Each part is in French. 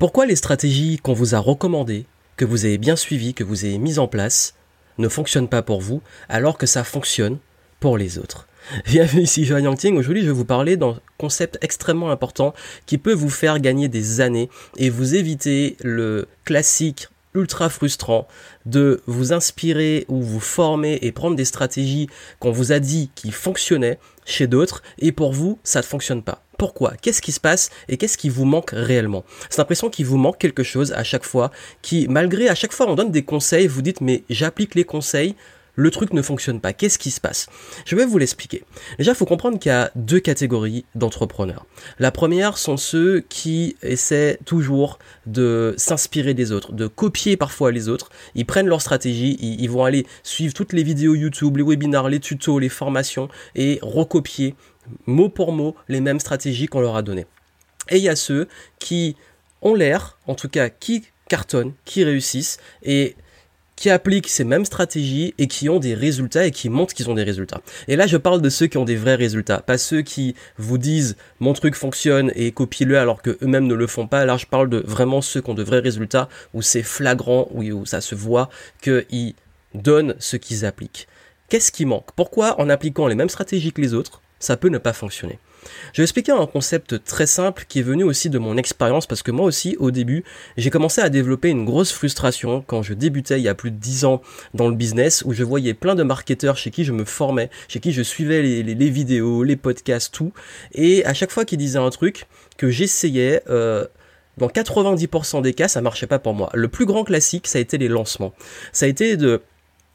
Pourquoi les stratégies qu'on vous a recommandées, que vous avez bien suivies, que vous avez mises en place, ne fonctionnent pas pour vous, alors que ça fonctionne pour les autres? Bienvenue ici Johan Yangting, aujourd'hui je vais vous parler d'un concept extrêmement important qui peut vous faire gagner des années et vous éviter le classique ultra frustrant de vous inspirer ou vous former et prendre des stratégies qu'on vous a dit qui fonctionnaient chez d'autres et pour vous ça ne fonctionne pas. Pourquoi? Qu'est-ce qui se passe et qu'est-ce qui vous manque réellement? C'est l'impression qu'il vous manque quelque chose à chaque fois qui malgré à chaque fois on donne des conseils, vous dites mais j'applique les conseils, le truc ne fonctionne pas. Qu'est-ce qui se passe? Je vais vous l'expliquer. Déjà, il faut comprendre qu'il y a deux catégories d'entrepreneurs. La première sont ceux qui essaient toujours de s'inspirer des autres, de copier parfois les autres. Ils prennent leur stratégie, ils, vont aller suivre toutes les vidéos YouTube, les webinars, les tutos, les formations et recopier mot pour mot les mêmes stratégies qu'on leur a données. Et il y a ceux qui ont l'air, en tout cas qui cartonnent, qui réussissent et qui appliquent ces mêmes stratégies et qui ont des résultats et qui montrent qu'ils ont des résultats. Et là, je parle de ceux qui ont des vrais résultats, pas ceux qui vous disent mon truc fonctionne et copiez-le alors que eux-mêmes ne le font pas. Là, je parle de vraiment ceux qui ont de vrais résultats où c'est flagrant, où, ça se voit qu'ils donnent ce qu'ils appliquent. Qu'est-ce qui manque? Pourquoi en appliquant les mêmes stratégies que les autres, ça peut ne pas fonctionner? Je vais expliquer un concept très simple qui est venu aussi de mon expérience parce que moi aussi au début j'ai commencé à développer une grosse frustration quand je débutais il y a plus de 10 ans dans le business où je voyais plein de marketeurs chez qui je me formais, chez qui je suivais les, vidéos, les podcasts, tout et à chaque fois qu'ils disaient un truc que j'essayais euh, dans 90% des cas, ça marchait pas pour moi. Le plus grand classique, ça a été les lancements. Ça a été de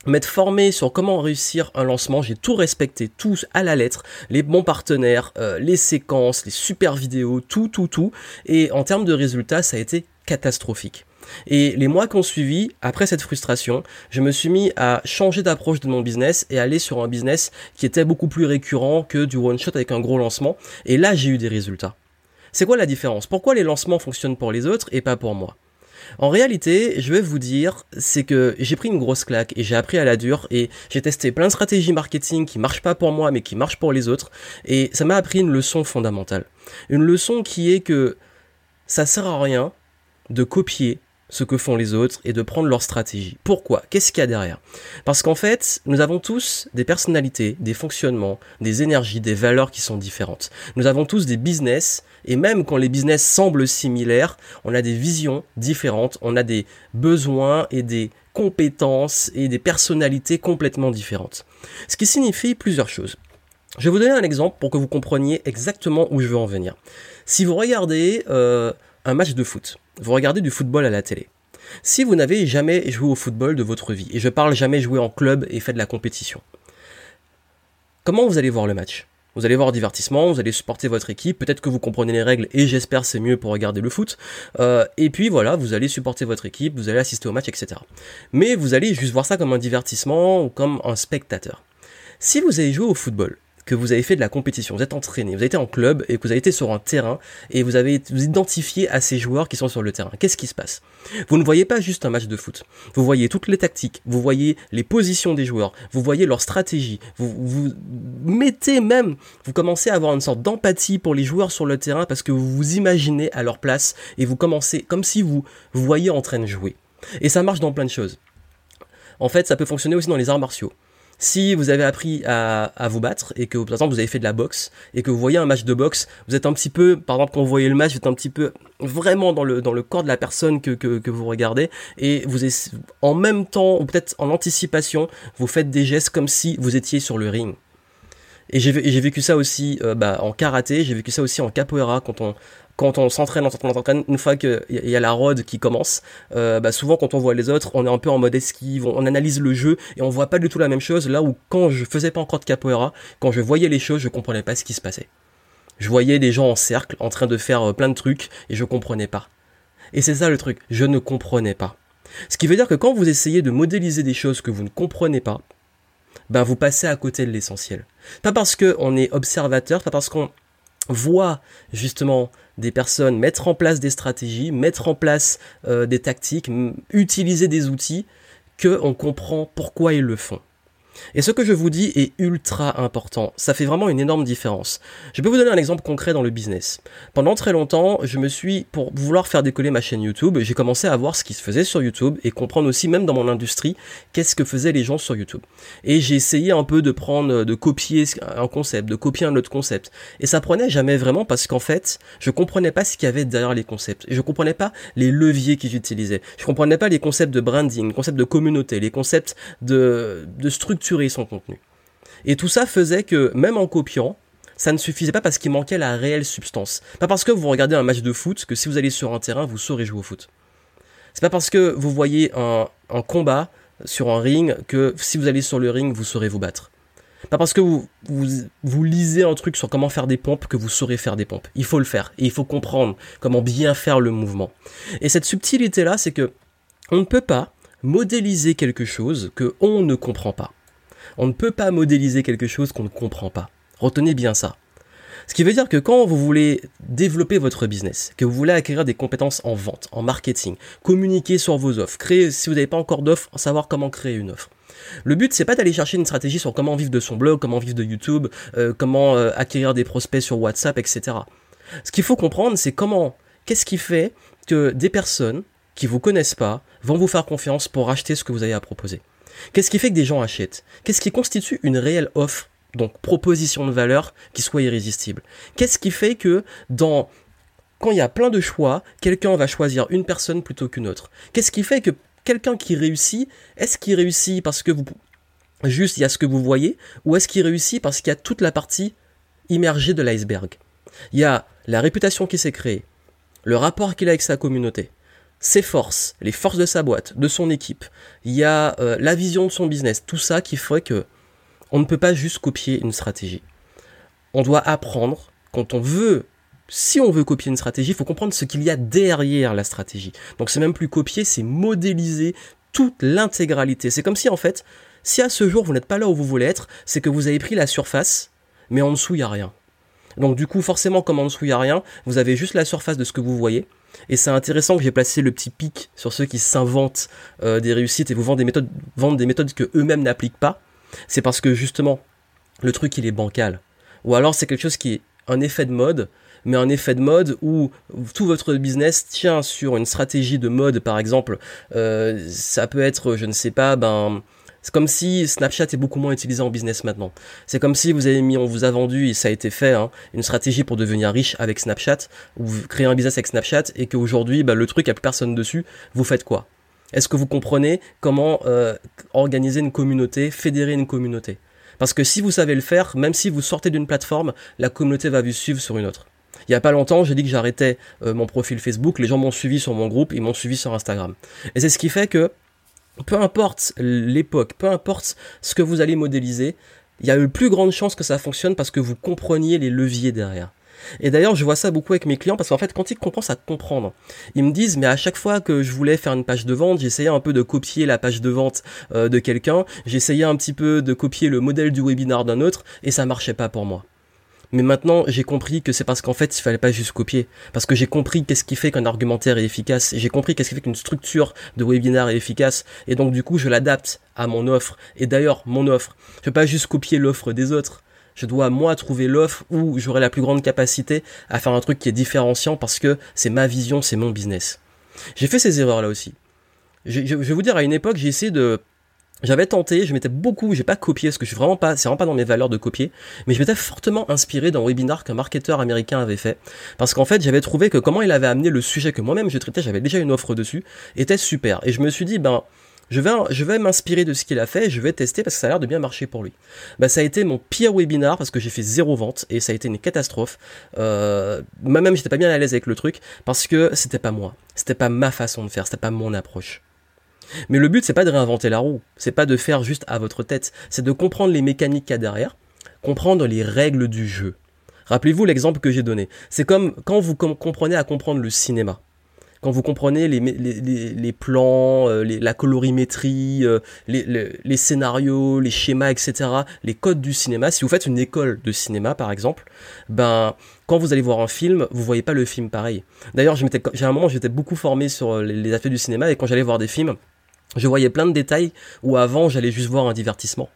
m'être formé sur comment réussir un lancement, j'ai tout respecté, tout à la lettre, les bons partenaires, euh, les séquences, les super vidéos, tout, tout, tout. Et en termes de résultats, ça a été catastrophique. Et les mois qui ont suivi, après cette frustration, je me suis mis à changer d'approche de mon business et aller sur un business qui était beaucoup plus récurrent que du one shot avec un gros lancement. Et là, j'ai eu des résultats. C'est quoi la différence? Pourquoi les lancements fonctionnent pour les autres et pas pour moi? En réalité, je vais vous dire, c'est que j'ai pris une grosse claque et j'ai appris à la dure et j'ai testé plein de stratégies marketing qui marchent pas pour moi mais qui marchent pour les autres et ça m'a appris une leçon fondamentale. Une leçon qui est que ça sert à rien de copier ce que font les autres et de prendre leur stratégie. Pourquoi? Qu'est-ce qu'il y a derrière? Parce qu'en fait, nous avons tous des personnalités, des fonctionnements, des énergies, des valeurs qui sont différentes. Nous avons tous des business et même quand les business semblent similaires, on a des visions différentes, on a des besoins et des compétences et des personnalités complètement différentes. Ce qui signifie plusieurs choses. Je vais vous donner un exemple pour que vous compreniez exactement où je veux en venir. Si vous regardez euh, un match de foot, vous regardez du football à la télé. Si vous n'avez jamais joué au football de votre vie, et je parle jamais joué en club et fait de la compétition, comment vous allez voir le match? Vous allez voir divertissement, vous allez supporter votre équipe, peut-être que vous comprenez les règles et j'espère c'est mieux pour regarder le foot. Euh, et puis voilà, vous allez supporter votre équipe, vous allez assister au match, etc. Mais vous allez juste voir ça comme un divertissement ou comme un spectateur. Si vous avez joué au football que vous avez fait de la compétition, vous êtes entraîné, vous avez été en club et que vous avez été sur un terrain et vous avez vous identifié à ces joueurs qui sont sur le terrain. Qu'est-ce qui se passe? Vous ne voyez pas juste un match de foot. Vous voyez toutes les tactiques, vous voyez les positions des joueurs, vous voyez leur stratégie. Vous, vous mettez même, vous commencez à avoir une sorte d'empathie pour les joueurs sur le terrain parce que vous vous imaginez à leur place et vous commencez comme si vous vous voyez en train de jouer. Et ça marche dans plein de choses. En fait, ça peut fonctionner aussi dans les arts martiaux. Si vous avez appris à, vous battre et que par exemple vous avez fait de la boxe et que vous voyez un match de boxe, vous êtes un petit peu, par exemple quand vous voyez le match, vous êtes un petit peu vraiment dans le dans le corps de la personne que, que, vous regardez et vous en même temps ou peut-être en anticipation, vous faites des gestes comme si vous étiez sur le ring. Et j'ai vécu ça aussi euh, bah, en karaté, j'ai vécu ça aussi en capoeira quand on quand on s'entraîne, on s'entraîne, une fois qu'il y a la rod qui commence, euh, bah souvent quand on voit les autres, on est un peu en mode esquive, on, analyse le jeu et on voit pas du tout la même chose. Là où quand je faisais pas encore de capoeira, quand je voyais les choses, je comprenais pas ce qui se passait. Je voyais des gens en cercle en train de faire euh, plein de trucs et je comprenais pas. Et c'est ça le truc, je ne comprenais pas. Ce qui veut dire que quand vous essayez de modéliser des choses que vous ne comprenez pas, ben vous passez à côté de l'essentiel. Pas parce qu'on est observateur, pas parce qu'on voit justement des personnes mettre en place des stratégies, mettre en place euh, des tactiques, utiliser des outils, qu'on comprend pourquoi ils le font. Et ce que je vous dis est ultra important. Ça fait vraiment une énorme différence. Je peux vous donner un exemple concret dans le business. Pendant très longtemps, je me suis, pour vouloir faire décoller ma chaîne YouTube, j'ai commencé à voir ce qui se faisait sur YouTube et comprendre aussi, même dans mon industrie, qu'est-ce que faisaient les gens sur YouTube. Et j'ai essayé un peu de prendre, de copier un concept, de copier un autre concept. Et ça prenait jamais vraiment parce qu'en fait, je comprenais pas ce qu'il y avait derrière les concepts. Je comprenais pas les leviers qu'ils utilisaient. Je comprenais pas les concepts de branding, les concepts de communauté, les concepts de structure son contenu. Et tout ça faisait que, même en copiant, ça ne suffisait pas parce qu'il manquait la réelle substance. Pas parce que vous regardez un match de foot que si vous allez sur un terrain, vous saurez jouer au foot. C'est pas parce que vous voyez un, combat sur un ring que si vous allez sur le ring, vous saurez vous battre. Pas parce que vous, vous, vous, lisez un truc sur comment faire des pompes que vous saurez faire des pompes. Il faut le faire et il faut comprendre comment bien faire le mouvement. Et cette subtilité là, c'est que on ne peut pas modéliser quelque chose que on ne comprend pas. On ne peut pas modéliser quelque chose qu'on ne comprend pas. Retenez bien ça. Ce qui veut dire que quand vous voulez développer votre business, que vous voulez acquérir des compétences en vente, en marketing, communiquer sur vos offres, créer, si vous n'avez pas encore d'offre, savoir comment créer une offre. Le but, c'est pas d'aller chercher une stratégie sur comment vivre de son blog, comment vivre de YouTube, euh, comment euh, acquérir des prospects sur WhatsApp, etc. Ce qu'il faut comprendre, c'est comment, qu'est-ce qui fait que des personnes qui vous connaissent pas vont vous faire confiance pour acheter ce que vous avez à proposer. Qu'est-ce qui fait que des gens achètent? Qu'est-ce qui constitue une réelle offre, donc proposition de valeur, qui soit irrésistible? Qu'est-ce qui fait que dans quand il y a plein de choix, quelqu'un va choisir une personne plutôt qu'une autre? Qu'est-ce qui fait que quelqu'un qui réussit, est-ce qu'il réussit parce que vous juste il y a ce que vous voyez? Ou est-ce qu'il réussit parce qu'il y a toute la partie immergée de l'iceberg? Il y a la réputation qui s'est créée, le rapport qu'il a avec sa communauté, ses forces, les forces de sa boîte, de son équipe, il y a euh, la vision de son business, tout ça qui ferait que on ne peut pas juste copier une stratégie. On doit apprendre quand on veut si on veut copier une stratégie, il faut comprendre ce qu'il y a derrière la stratégie. Donc c'est même plus copier, c'est modéliser toute l'intégralité. C'est comme si en fait, si à ce jour vous n'êtes pas là où vous voulez être, c'est que vous avez pris la surface, mais en dessous il n'y a rien. Donc du coup, forcément, comme en dessous il n'y a rien, vous avez juste la surface de ce que vous voyez. Et c'est intéressant que j'ai placé le petit pic sur ceux qui s'inventent euh, des réussites et vous vendent des méthodes, vendent des méthodes que eux-mêmes n'appliquent pas. C'est parce que justement, le truc il est bancal. Ou alors c'est quelque chose qui est un effet de mode, mais un effet de mode où tout votre business tient sur une stratégie de mode, par exemple. Euh, ça peut être, je ne sais pas, ben c'est comme si Snapchat est beaucoup moins utilisé en business maintenant. C'est comme si vous avez mis, on vous a vendu, et ça a été fait, hein, une stratégie pour devenir riche avec Snapchat, ou créez un business avec Snapchat, et qu'aujourd'hui, bah, le truc, il a plus personne dessus, vous faites quoi? Est-ce que vous comprenez comment euh, organiser une communauté, fédérer une communauté? Parce que si vous savez le faire, même si vous sortez d'une plateforme, la communauté va vous suivre sur une autre. Il n'y a pas longtemps, j'ai dit que j'arrêtais euh, mon profil Facebook, les gens m'ont suivi sur mon groupe, ils m'ont suivi sur Instagram. Et c'est ce qui fait que peu importe l'époque, peu importe ce que vous allez modéliser, il y a eu plus grande chance que ça fonctionne parce que vous compreniez les leviers derrière. Et d'ailleurs, je vois ça beaucoup avec mes clients parce qu'en fait, quand ils commencent à comprendre, ils me disent, mais à chaque fois que je voulais faire une page de vente, j'essayais un peu de copier la page de vente euh, de quelqu'un, j'essayais un petit peu de copier le modèle du webinar d'un autre et ça marchait pas pour moi. Mais maintenant, j'ai compris que c'est parce qu'en fait, il fallait pas juste copier. Parce que j'ai compris qu'est-ce qui fait qu'un argumentaire est efficace. J'ai compris qu'est-ce qui fait qu'une structure de webinaire est efficace. Et donc, du coup, je l'adapte à mon offre. Et d'ailleurs, mon offre. Je peux pas juste copier l'offre des autres. Je dois, moi, trouver l'offre où j'aurai la plus grande capacité à faire un truc qui est différenciant parce que c'est ma vision, c'est mon business. J'ai fait ces erreurs là aussi. Je, je vais vous dire, à une époque, j'ai essayé de j'avais tenté, je m'étais beaucoup, j'ai pas copié, parce que je suis vraiment pas, c'est vraiment pas dans mes valeurs de copier, mais je m'étais fortement inspiré d'un webinar qu'un marketeur américain avait fait, parce qu'en fait, j'avais trouvé que comment il avait amené le sujet que moi-même je traitais, j'avais déjà une offre dessus, était super. Et je me suis dit, ben, je vais, m'inspirer de ce qu'il a fait, je vais tester parce que ça a l'air de bien marcher pour lui. Ben, ça a été mon pire webinar parce que j'ai fait zéro vente et ça a été une catastrophe. Euh, moi-même, j'étais pas bien à l'aise avec le truc parce que c'était pas moi, c'était pas ma façon de faire, c'était pas mon approche. Mais le but, c'est pas de réinventer la roue, c'est pas de faire juste à votre tête, c'est de comprendre les mécaniques qu'il y a derrière, comprendre les règles du jeu. Rappelez-vous l'exemple que j'ai donné. C'est comme quand vous comprenez à comprendre le cinéma. Quand vous comprenez les, plans, euh, la colorimétrie, euh, les, scénarios, les schémas, etc., les codes du cinéma, si vous faites une école de cinéma par exemple, ben quand vous allez voir un film, vous voyez pas le film pareil. D'ailleurs, j'ai un moment, j'étais beaucoup formé sur les, les du cinéma et quand j'allais voir des films, je voyais plein de détails où avant j'allais juste voir un divertissement.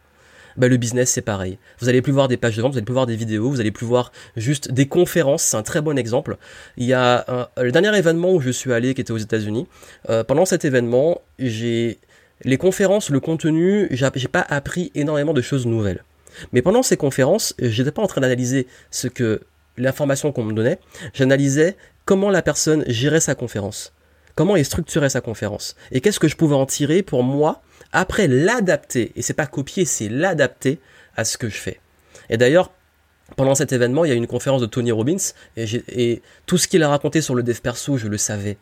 bah, le business c'est pareil. Vous allez plus voir des pages de vente, vous allez plus voir des vidéos, vous allez plus voir juste des conférences. C'est un très bon exemple. Il y a le dernier événement où je suis allé, qui était aux États-Unis. Euh, pendant cet événement, j'ai les conférences, le contenu, j'ai pas appris énormément de choses nouvelles. Mais pendant ces conférences, j'étais pas en train d'analyser ce que l'information qu'on me donnait, j'analysais comment la personne gérait sa conférence, comment il structurait sa conférence, et qu'est-ce que je pouvais en tirer pour moi après l'adapter. Et c'est pas copier, c'est l'adapter à ce que je fais. Et d'ailleurs, pendant cet événement, il y a une conférence de Tony Robbins et, tout ce qu'il a raconté sur le dev perso, je le savais.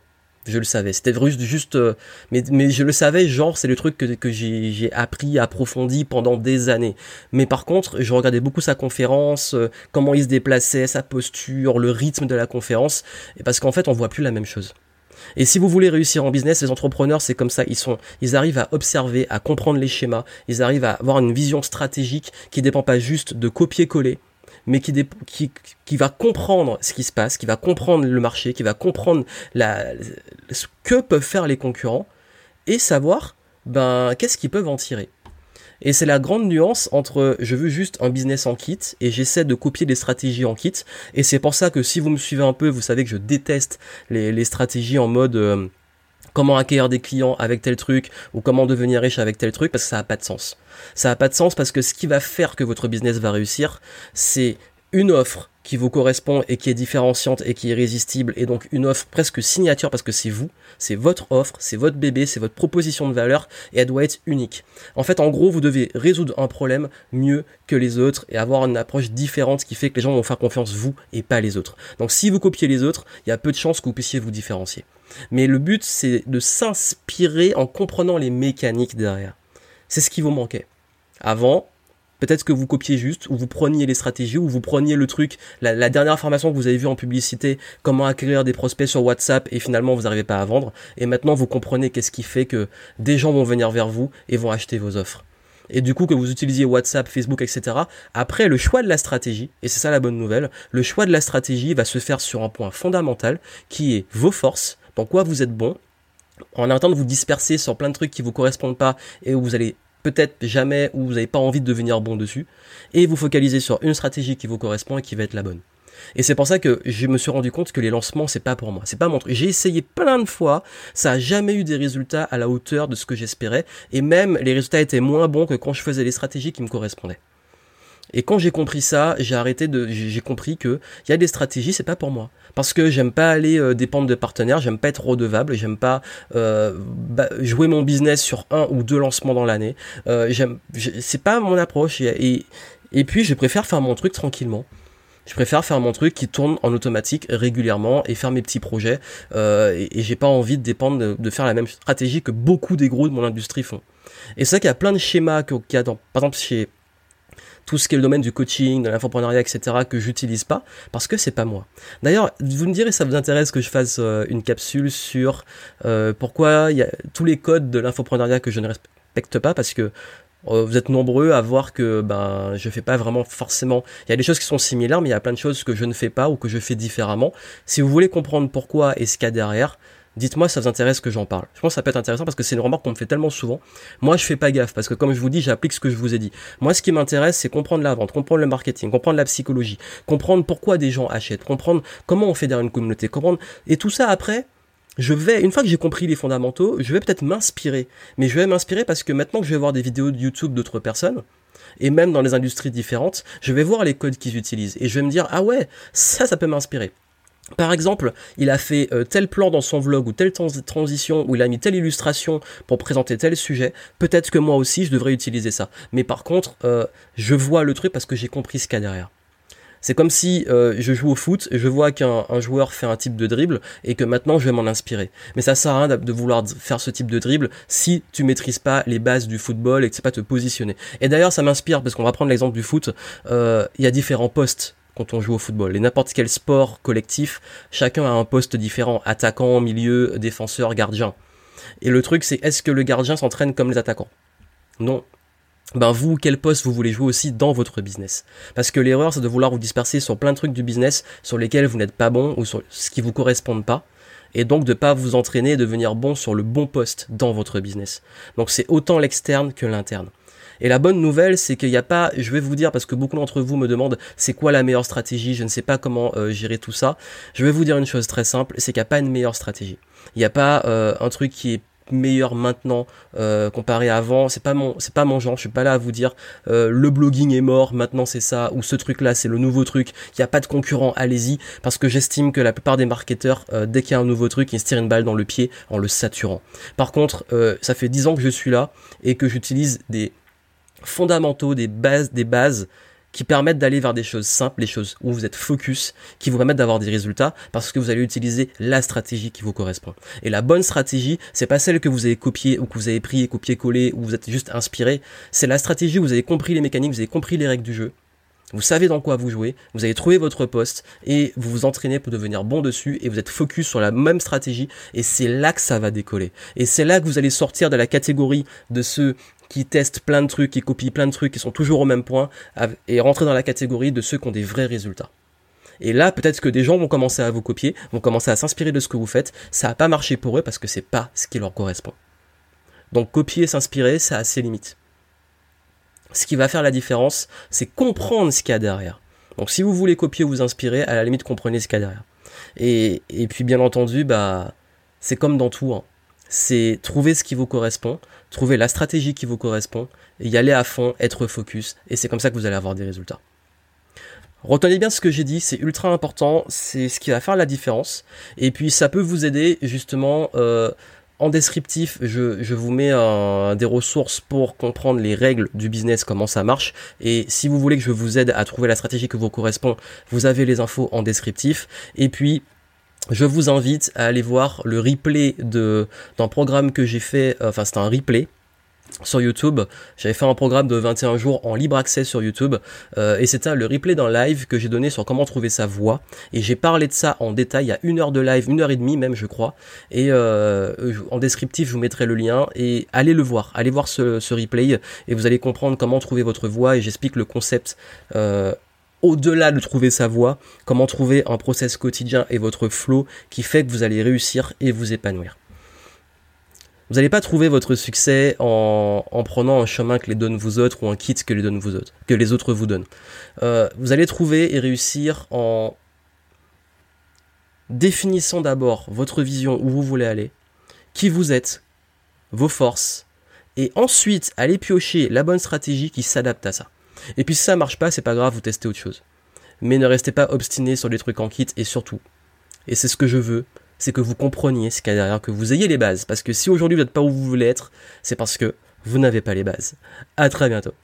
Je le savais. C'était juste, juste euh, mais, mais je le savais, genre, c'est le truc que, que j'ai appris, approfondi pendant des années. Mais par contre, je regardais beaucoup sa conférence, euh, comment il se déplaçait, sa posture, le rythme de la conférence, et parce qu'en fait, on voit plus la même chose. Et si vous voulez réussir en business, les entrepreneurs, c'est comme ça. Ils sont, ils arrivent à observer, à comprendre les schémas. Ils arrivent à avoir une vision stratégique qui dépend pas juste de copier-coller, mais qui, va comprendre ce qui se passe, qui va comprendre le marché, qui va comprendre ce que peuvent faire les concurrents et savoir ben, qu'est-ce qu'ils peuvent en tirer. Et c'est la grande nuance entre je veux juste un business en kit et j'essaie de copier des stratégies en kit. Et c'est pour ça que si vous me suivez un peu, vous savez que je déteste les, stratégies en mode euh, comment acquérir des clients avec tel truc ou comment devenir riche avec tel truc parce que ça n'a pas de sens. Ça n'a pas de sens parce que ce qui va faire que votre business va réussir, c'est une offre qui vous correspond et qui est différenciante et qui est résistible et donc une offre presque signature parce que c'est vous, c'est votre offre, c'est votre bébé, c'est votre proposition de valeur et elle doit être unique. En fait, en gros, vous devez résoudre un problème mieux que les autres et avoir une approche différente qui fait que les gens vont faire confiance vous et pas les autres. Donc si vous copiez les autres, il y a peu de chances que vous puissiez vous différencier. Mais le but, c'est de s'inspirer en comprenant les mécaniques derrière. C'est ce qui vous manquait. Avant, peut-être que vous copiez juste, ou vous preniez les stratégies, ou vous preniez le truc, la, dernière information que vous avez vue en publicité, comment acquérir des prospects sur WhatsApp, et finalement vous n'arrivez pas à vendre. Et maintenant vous comprenez qu'est-ce qui fait que des gens vont venir vers vous et vont acheter vos offres. Et du coup que vous utilisiez WhatsApp, Facebook, etc. Après le choix de la stratégie, et c'est ça la bonne nouvelle, le choix de la stratégie va se faire sur un point fondamental qui est vos forces, dans quoi vous êtes bon, en arrêtant de vous disperser sur plein de trucs qui vous correspondent pas et où vous allez peut-être jamais ou vous n'avez pas envie de devenir bon dessus, et vous focalisez sur une stratégie qui vous correspond et qui va être la bonne. Et c'est pour ça que je me suis rendu compte que les lancements, c'est pas pour moi. C'est pas mon truc. J'ai essayé plein de fois. Ça a jamais eu des résultats à la hauteur de ce que j'espérais. Et même, les résultats étaient moins bons que quand je faisais les stratégies qui me correspondaient. Et quand j'ai compris ça, j'ai arrêté de, j'ai compris que il y a des stratégies, c'est pas pour moi. Parce que j'aime pas aller euh, dépendre de partenaires, j'aime pas être redevable, j'aime pas euh, jouer mon business sur un ou deux lancements dans l'année. Euh, j'aime, c'est pas mon approche. Et, et, puis je préfère faire mon truc tranquillement. Je préfère faire mon truc qui tourne en automatique régulièrement et faire mes petits projets. Euh, et, j'ai pas envie de dépendre de, de, faire la même stratégie que beaucoup des gros de mon industrie font. Et c'est vrai qu'il y a plein de schémas qu'il y a dans, par exemple chez tout ce qui est le domaine du coaching, de l'infoprenariat, etc., que j'utilise pas, parce que c'est pas moi. D'ailleurs, vous me direz, ça vous intéresse que je fasse euh, une capsule sur euh, pourquoi il y a tous les codes de l'infoprenariat que je ne respecte pas, parce que euh, vous êtes nombreux à voir que ben je fais pas vraiment forcément. Il y a des choses qui sont similaires, mais il y a plein de choses que je ne fais pas ou que je fais différemment. Si vous voulez comprendre pourquoi et ce qu'il y a derrière, Dites-moi si ça vous intéresse que j'en parle. Je pense que ça peut être intéressant parce que c'est une remarque qu'on me fait tellement souvent. Moi, je fais pas gaffe parce que comme je vous dis, j'applique ce que je vous ai dit. Moi, ce qui m'intéresse, c'est comprendre la vente, comprendre le marketing, comprendre la psychologie, comprendre pourquoi des gens achètent, comprendre comment on fait derrière une communauté, comprendre et tout ça après. Je vais, une fois que j'ai compris les fondamentaux, je vais peut-être m'inspirer. Mais je vais m'inspirer parce que maintenant que je vais voir des vidéos de YouTube d'autres personnes, et même dans les industries différentes, je vais voir les codes qu'ils utilisent. Et je vais me dire, ah ouais, ça, ça peut m'inspirer. Par exemple, il a fait euh, tel plan dans son vlog ou telle transition où il a mis telle illustration pour présenter tel sujet. Peut-être que moi aussi je devrais utiliser ça. Mais par contre, euh, je vois le truc parce que j'ai compris ce qu'il y a derrière. C'est comme si euh, je joue au foot je vois qu'un joueur fait un type de dribble et que maintenant je vais m'en inspirer. Mais ça sert à rien de vouloir faire ce type de dribble si tu maîtrises pas les bases du football et que tu sais pas te positionner. Et d'ailleurs ça m'inspire parce qu'on va prendre l'exemple du foot. Il y a différents postes quand on joue au football. Et n'importe quel sport collectif, chacun a un poste différent, attaquant, milieu, défenseur, gardien. Et le truc c'est est-ce que le gardien s'entraîne comme les attaquants? Non. Ben vous, quel poste vous voulez jouer aussi dans votre business? Parce que l'erreur c'est de vouloir vous disperser sur plein de trucs du business sur lesquels vous n'êtes pas bon ou sur ce qui vous correspondent pas et donc de pas vous entraîner et devenir bon sur le bon poste dans votre business. Donc c'est autant l'externe que l'interne. Et la bonne nouvelle, c'est qu'il n'y a pas, je vais vous dire, parce que beaucoup d'entre vous me demandent c'est quoi la meilleure stratégie, je ne sais pas comment euh, gérer tout ça. Je vais vous dire une chose très simple, c'est qu'il n'y a pas une meilleure stratégie. Il n'y a pas euh, un truc qui est meilleur maintenant euh, comparé à avant. C'est pas mon, c'est pas mon genre. Je suis pas là à vous dire euh, le blogging est mort, maintenant c'est ça, ou ce truc-là c'est le nouveau truc. Il n'y a pas de concurrent, allez-y, parce que j'estime que la plupart des marketeurs, euh, dès qu'il y a un nouveau truc, ils se tirent une balle dans le pied en le saturant. Par contre, ça fait 10 ans que je suis là et que j'utilise des fondamentaux, des bases, des bases qui permettent d'aller vers des choses simples, des choses où vous êtes focus, qui vous permettent d'avoir des résultats parce que vous allez utiliser la stratégie qui vous correspond. Et la bonne stratégie, c'est pas celle que vous avez copiée ou que vous avez pris et copié-collé ou vous êtes juste inspiré. C'est la stratégie où vous avez compris les mécaniques, vous avez compris les règles du jeu. Vous savez dans quoi vous jouez, vous avez trouvé votre poste et vous vous entraînez pour devenir bon dessus et vous êtes focus sur la même stratégie et c'est là que ça va décoller. Et c'est là que vous allez sortir de la catégorie de ceux qui testent plein de trucs, qui copient plein de trucs, qui sont toujours au même point, et rentrer dans la catégorie de ceux qui ont des vrais résultats. Et là, peut-être que des gens vont commencer à vous copier, vont commencer à s'inspirer de ce que vous faites. Ça n'a pas marché pour eux parce que c'est pas ce qui leur correspond. Donc copier s'inspirer, ça a ses limites. Ce qui va faire la différence, c'est comprendre ce qu'il y a derrière. Donc si vous voulez copier ou vous inspirer, à la limite comprenez ce qu'il y a derrière. Et, et puis bien entendu, bah c'est comme dans tout. Hein c'est trouver ce qui vous correspond, trouver la stratégie qui vous correspond, y aller à fond, être focus, et c'est comme ça que vous allez avoir des résultats. Retenez bien ce que j'ai dit, c'est ultra important, c'est ce qui va faire la différence, et puis ça peut vous aider justement euh, en descriptif, je, vous mets des ressources pour comprendre les règles du business, comment ça marche. Et si vous voulez que je vous aide à trouver la stratégie qui vous correspond, vous avez les infos en descriptif. Et puis, je vous invite à aller voir le replay d'un programme que j'ai fait, euh, enfin c'est un replay sur YouTube. J'avais fait un programme de 21 jours en libre accès sur YouTube euh, et c'était le replay d'un live que j'ai donné sur comment trouver sa voix et j'ai parlé de ça en détail. Il y a une heure de live, une heure et demie même je crois. Et euh, en descriptif je vous mettrai le lien et allez le voir, allez voir ce, replay et vous allez comprendre comment trouver votre voix et j'explique le concept au-delà de trouver sa voie, comment trouver un process quotidien et votre flow qui fait que vous allez réussir et vous épanouir. Vous n'allez pas trouver votre succès en, prenant un chemin que les donnent vous autres ou un kit que les, autres vous donnent. Euh, vous allez trouver et réussir en définissant d'abord votre vision où vous voulez aller, qui vous êtes, vos forces, et ensuite allez piocher la bonne stratégie qui s'adapte à ça. Et puis si ça marche pas, c'est pas grave, vous testez autre chose. Mais ne restez pas obstiné sur les trucs en kit et surtout, et c'est ce que je veux, c'est que vous compreniez ce qu'il y a derrière, que vous ayez les bases. Parce que si aujourd'hui vous n'êtes pas où vous voulez être, c'est parce que vous n'avez pas les bases. À très bientôt.